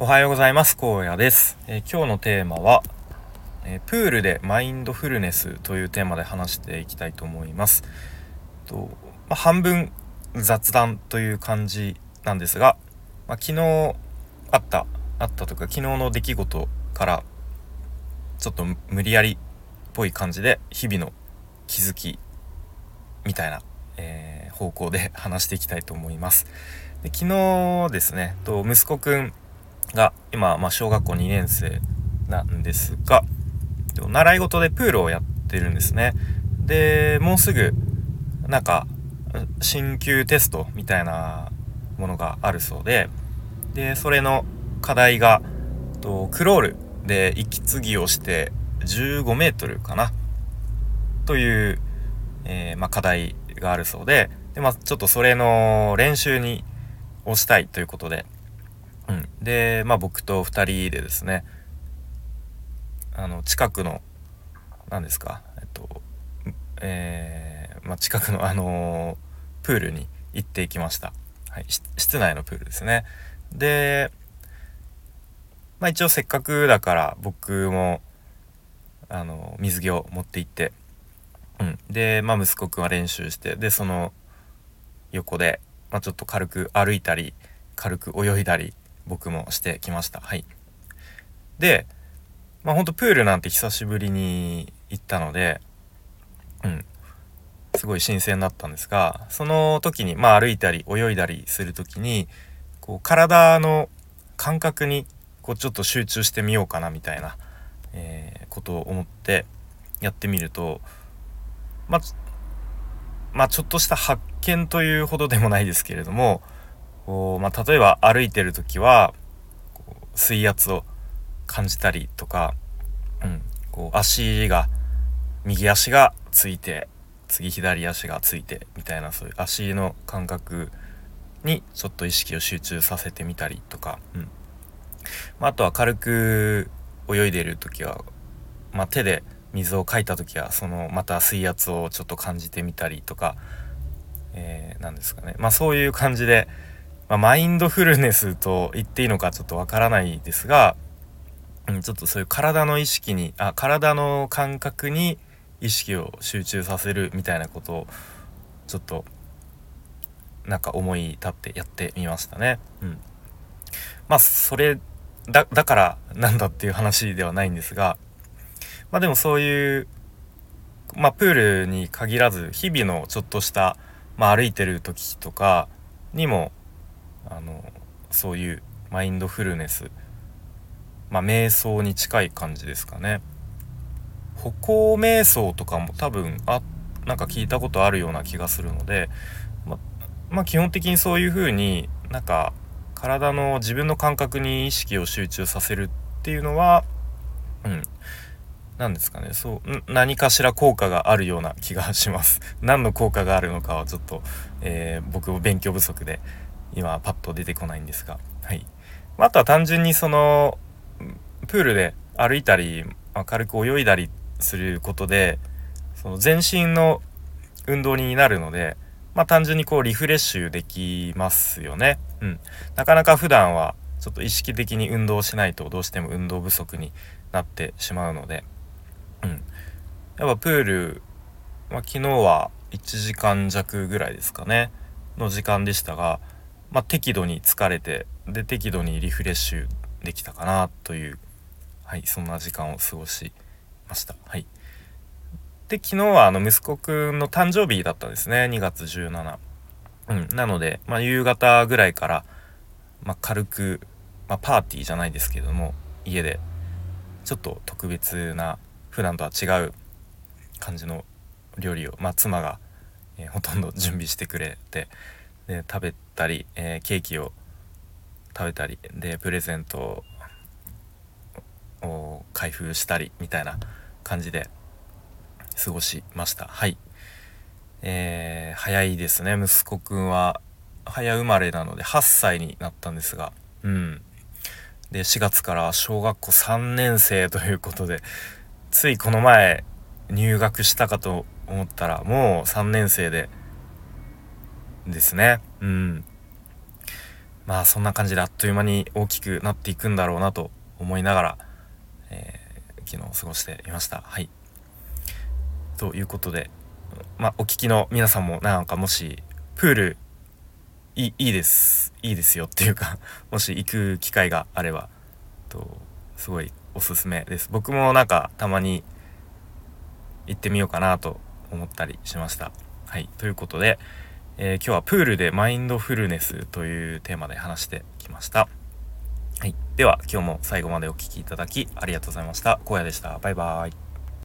おはようございます。荒野です、えー、今日のテーマは、えー、プールでマインドフルネスというテーマで話していきたいと思います。とまあ、半分雑談という感じなんですが、まあ、昨日あったあったとか昨日の出来事からちょっと無理やりっぽい感じで日々の気づきみたいな、えー、方向で話していきたいと思います。で昨日ですねと息子くんが今、まあ、小学校2年生なんですが習い事でプールをやってるんですね。でもうすぐなんか進級テストみたいなものがあるそうででそれの課題がとクロールで息継ぎをして15メートルかなという、えー、まあ、課題があるそうでで、まあ、ちょっとそれの練習にをしたいということでうん、で、まあ、僕と2人でですねあの近くの何ですかえっとえー、まあ、近くのあのー、プールに行っていきました、はい、室内のプールですね。で、まあ、一応せっかくだから僕もあの水着を持って行って、うん、で、まあ、息子くんは練習してでその横で、まあ、ちょっと軽く歩いたり軽く泳いだり僕もしてきました。はい。で、まあほんとプールなんて久しぶりに行ったので、うん、すごい新鮮だったんですが、その時に、まあ歩いたり泳いだりする時に、こう体の感覚にこうちょっと集中してみようかなみたいな、えー、ことを思ってやってみると、まあ、まあちょっとした発見というほどでもないですけれども、こう、まあ、例えば歩いてる時は水圧を感じたりとか、うん、こう足が右足がついて次左足がついてみたいなそういう足の感覚にちょっと意識を集中させてみたりとか、うん。まあ、とは軽く泳いでる時は、まあ、手で水をかいた時はそのまた水圧をちょっと感じてみたりとか、えー、ですかね。まあそういう感じでまあ、マインドフルネスと言っていいのかちょっとわからないですが、うん、ちょっとそういう体の意識にあ体の感覚に意識を集中させるみたいなことをちょっとなんか思い立ってやってみましたね。うん、まあそれだからなんだっていう話ではないんですがまあでもそういうまあプールに限らず日々のちょっとした、まあ、歩いてる時とかにもあのそういうマインドフルネスまあ瞑想に近い感じですかね。歩行瞑想とかも多分あなんか聞いたことあるような気がするのでままあ基本的にそういう風になんか体の自分の感覚に意識を集中させるっていうのはうん何ですかね。そう何かしら効果があるような気がします。何の効果があるのかはちょっと、えー、僕も勉強不足で今パッと出てこないんですが、はい。あとは単純にその、プールで歩いたり、まあ、軽く泳いだりすることで、その全身の運動になるので、まあ単純にこうリフレッシュできますよね。うん。なかなか普段はちょっと意識的に運動しないとどうしても運動不足になってしまうので、うん。やっぱプール、まあ、昨日は1時間弱ぐらいですかね、の時間でしたが、まあ、適度に疲れてで適度にリフレッシュできたかなという、はい、そんな時間を過ごしました。はい、で昨日はあの息子くんの誕生日だったんですね2月17。うん、なので、まあ、夕方ぐらいから、まあ、軽く、まあ、パーティーじゃないですけども家でちょっと特別な普段とは違う感じの料理を、まあ、妻が、えー、ほとんど準備してくれてで食べたり、えー、ケーキを食べたりでプレゼントを開封したりみたいな感じで過ごしました。はい。えー、早いですね。息子くんは早生まれなので8歳になったんですがうん。で4月から小学校3年生ということでついこの前入学したかと思ったらもう3年生でですね。うん。まあそんな感じであっという間に大きくなっていくんだろうなと思いながら、えー、昨日過ごしていました。はい。ということで、まあお聞きの皆さんもなんかもしプールいいいいですいいですよっていうか もし行く機会があればとすごいおすすめです僕もなんかたまに行ってみようかなと思ったりしましたはいということでえー、今日はプールでマインドフルネスというテーマで話してきました。はい。では今日も最後までお聴きいただきありがとうございました。荒野でした。バイバーイ。